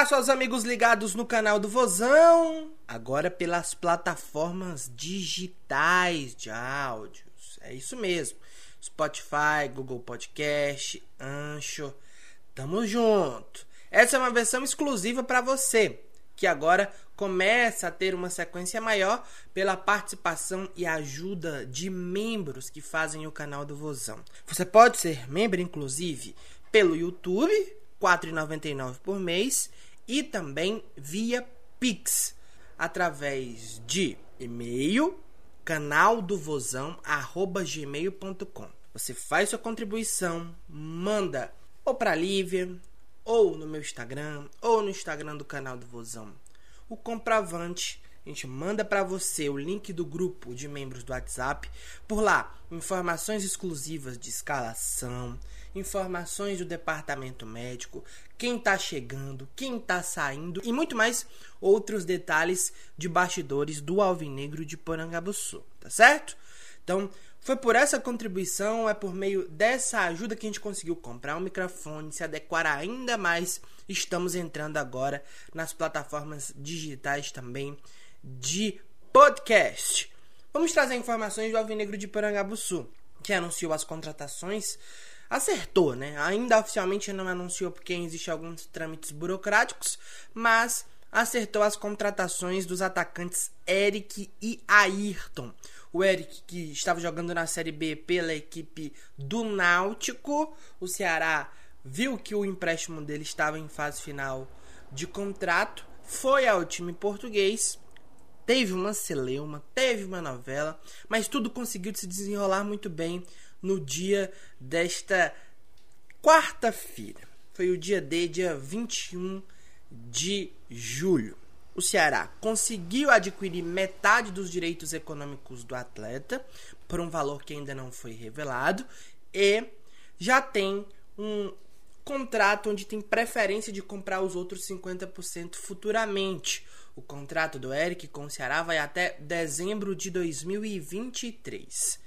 abraço aos amigos ligados no canal do Vozão, agora pelas plataformas digitais de áudios. É isso mesmo. Spotify, Google Podcast, Ancho. Tamo junto. Essa é uma versão exclusiva para você, que agora começa a ter uma sequência maior pela participação e ajuda de membros que fazem o canal do Vozão. Você pode ser membro, inclusive, pelo YouTube, R$ 4,99 por mês, e também via Pix, através de e-mail, canal do Vozão, arroba gmail.com. Você faz sua contribuição, manda ou para Lívia, ou no meu Instagram, ou no Instagram do canal do Vozão o comprovante. A gente manda para você o link do grupo de membros do WhatsApp. Por lá, informações exclusivas de escalação, informações do departamento médico, quem está chegando, quem está saindo e muito mais outros detalhes de bastidores do Alvinegro de Porangabuçu, tá certo? Então, foi por essa contribuição, é por meio dessa ajuda que a gente conseguiu comprar um microfone, se adequar ainda mais. Estamos entrando agora nas plataformas digitais também de podcast. Vamos trazer informações do Alvinegro de Parangabuçu, que anunciou as contratações. Acertou, né? Ainda oficialmente não anunciou porque existem alguns trâmites burocráticos, mas acertou as contratações dos atacantes Eric e Ayrton o Eric, que estava jogando na Série B pela equipe do Náutico. O Ceará viu que o empréstimo dele estava em fase final de contrato, foi ao time português, teve uma celeuma, teve uma novela, mas tudo conseguiu se desenrolar muito bem no dia desta quarta-feira. Foi o dia D, dia 21 de julho o Ceará conseguiu adquirir metade dos direitos econômicos do atleta por um valor que ainda não foi revelado e já tem um contrato onde tem preferência de comprar os outros 50% futuramente. O contrato do Eric com o Ceará vai até dezembro de 2023.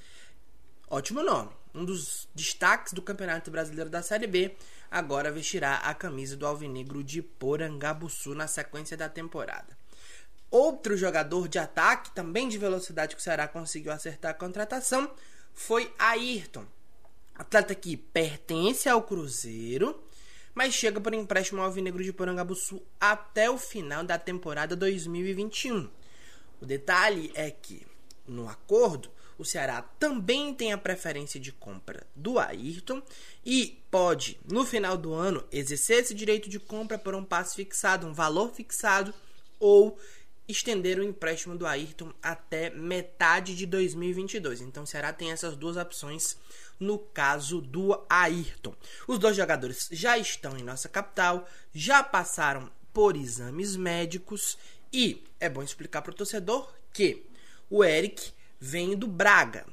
Ótimo nome. Um dos destaques do Campeonato Brasileiro da Série B agora vestirá a camisa do Alvinegro de Porangabuçu na sequência da temporada. Outro jogador de ataque, também de velocidade que o Ceará conseguiu acertar a contratação, foi Ayrton. Atleta que pertence ao Cruzeiro, mas chega por empréstimo ao Alvinegro de Porangabuçu até o final da temporada 2021. O detalhe é que, no acordo, o Ceará também tem a preferência de compra do Ayrton e pode, no final do ano, exercer esse direito de compra por um passo fixado, um valor fixado, ou estender o empréstimo do Ayrton até metade de 2022. Então o Ceará tem essas duas opções no caso do Ayrton. Os dois jogadores já estão em nossa capital, já passaram por exames médicos e é bom explicar para o torcedor que o Eric vem do Braga.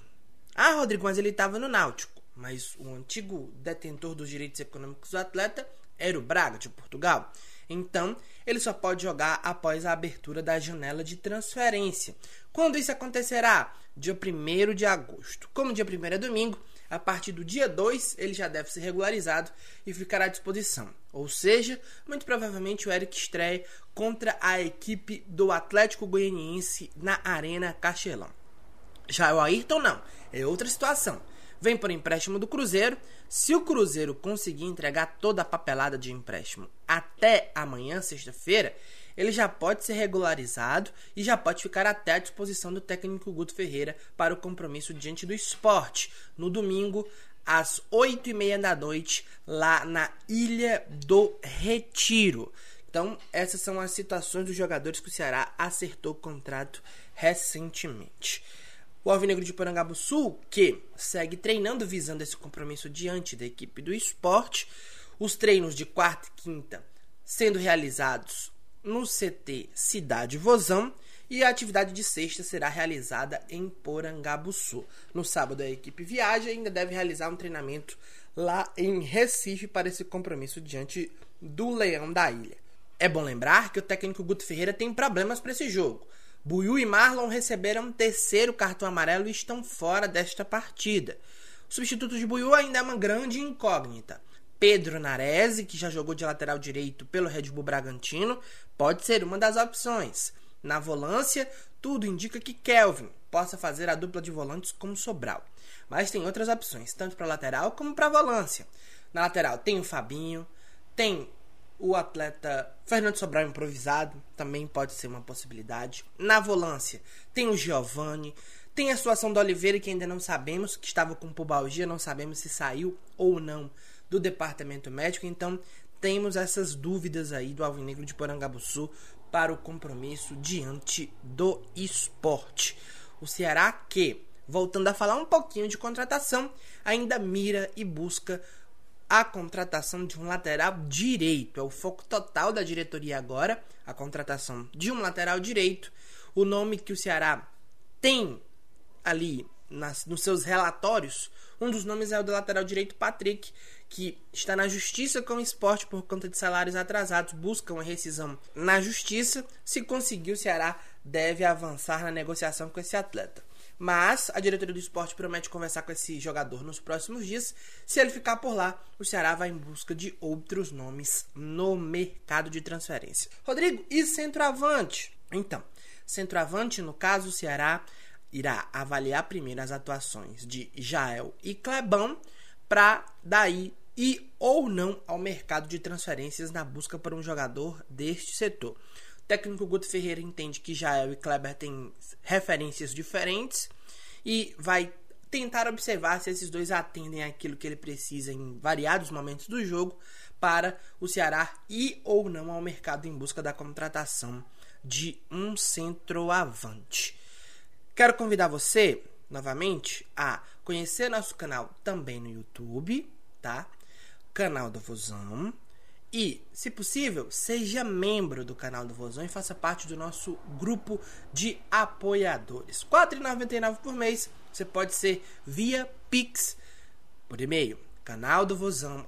Ah, Rodrigo, mas ele estava no Náutico. Mas o antigo detentor dos direitos econômicos do atleta era o Braga, de Portugal. Então, ele só pode jogar após a abertura da janela de transferência. Quando isso acontecerá? Dia 1 de agosto. Como dia 1 é domingo, a partir do dia 2 ele já deve ser regularizado e ficará à disposição. Ou seja, muito provavelmente o Eric estreia contra a equipe do Atlético Goianiense na Arena Castelão. Já o Ayrton não, é outra situação. Vem por empréstimo do Cruzeiro. Se o Cruzeiro conseguir entregar toda a papelada de empréstimo até amanhã, sexta-feira, ele já pode ser regularizado e já pode ficar até à disposição do técnico Guto Ferreira para o compromisso diante do esporte, no domingo, às oito e meia da noite, lá na Ilha do Retiro. Então, essas são as situações dos jogadores que o Ceará acertou contrato recentemente. O Alvinegro de Porangabuçu, que segue treinando visando esse compromisso diante da equipe do esporte, os treinos de quarta e quinta sendo realizados no CT Cidade Vozão e a atividade de sexta será realizada em Porangabuçu. No sábado a equipe viaja e ainda deve realizar um treinamento lá em Recife para esse compromisso diante do Leão da Ilha. É bom lembrar que o técnico Guto Ferreira tem problemas para esse jogo. Buiu e Marlon receberam um terceiro cartão amarelo e estão fora desta partida. O substituto de Buiu ainda é uma grande incógnita. Pedro Narese, que já jogou de lateral direito pelo Red Bull Bragantino, pode ser uma das opções. Na volância, tudo indica que Kelvin possa fazer a dupla de volantes como Sobral. Mas tem outras opções, tanto para lateral como para volância. Na lateral tem o Fabinho, tem o atleta Fernando Sobral improvisado, também pode ser uma possibilidade. Na volância tem o Giovani, tem a situação do Oliveira que ainda não sabemos, que estava com pubalgia, não sabemos se saiu ou não do departamento médico. Então, temos essas dúvidas aí do Alvinegro de Porangabuçu para o compromisso diante do esporte. O Ceará que, voltando a falar um pouquinho de contratação, ainda mira e busca a contratação de um lateral direito. É o foco total da diretoria agora, a contratação de um lateral direito. O nome que o Ceará tem ali nas, nos seus relatórios, um dos nomes é o do lateral direito Patrick, que está na justiça com o esporte por conta de salários atrasados, busca uma rescisão na justiça. Se conseguir, o Ceará deve avançar na negociação com esse atleta. Mas a diretoria do esporte promete conversar com esse jogador nos próximos dias. Se ele ficar por lá, o Ceará vai em busca de outros nomes no mercado de transferência. Rodrigo, e centroavante? Então, centroavante, no caso, o Ceará irá avaliar primeiro as atuações de Jael e Clebão para daí ir ou não ao mercado de transferências na busca por um jogador deste setor. Técnico Guto Ferreira entende que Jael e Kleber têm referências diferentes e vai tentar observar se esses dois atendem aquilo que ele precisa em variados momentos do jogo para o Ceará ir ou não ao mercado em busca da contratação de um centroavante. Quero convidar você, novamente, a conhecer nosso canal também no YouTube, tá? Canal do Vozão. E, se possível, seja membro do canal do Vozão e faça parte do nosso grupo de apoiadores. R$ 4,99 por mês. Você pode ser via Pix por e-mail canal do Vozão,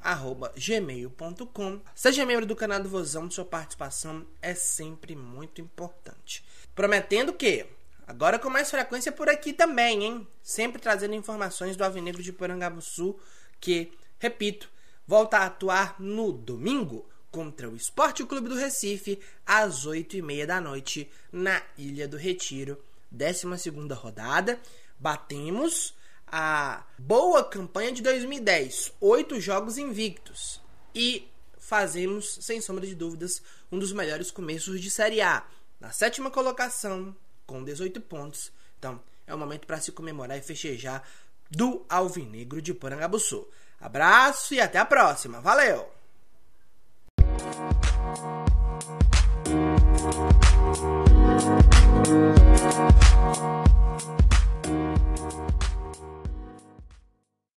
gmail.com. Seja membro do canal do Vozão, sua participação é sempre muito importante. Prometendo que Agora com mais frequência por aqui também, hein? Sempre trazendo informações do Avenegro de Porangabuçu, que, repito, volta a atuar no domingo contra o Esporte Clube do Recife, às 8h30 da noite, na Ilha do Retiro. 12 rodada. Batemos a boa campanha de 2010, oito jogos invictos. E fazemos, sem sombra de dúvidas, um dos melhores começos de Série A. Na sétima colocação, com 18 pontos. Então, é o momento para se comemorar e festejar do Alvinegro de Porangabuçu. Abraço e até a próxima. Valeu!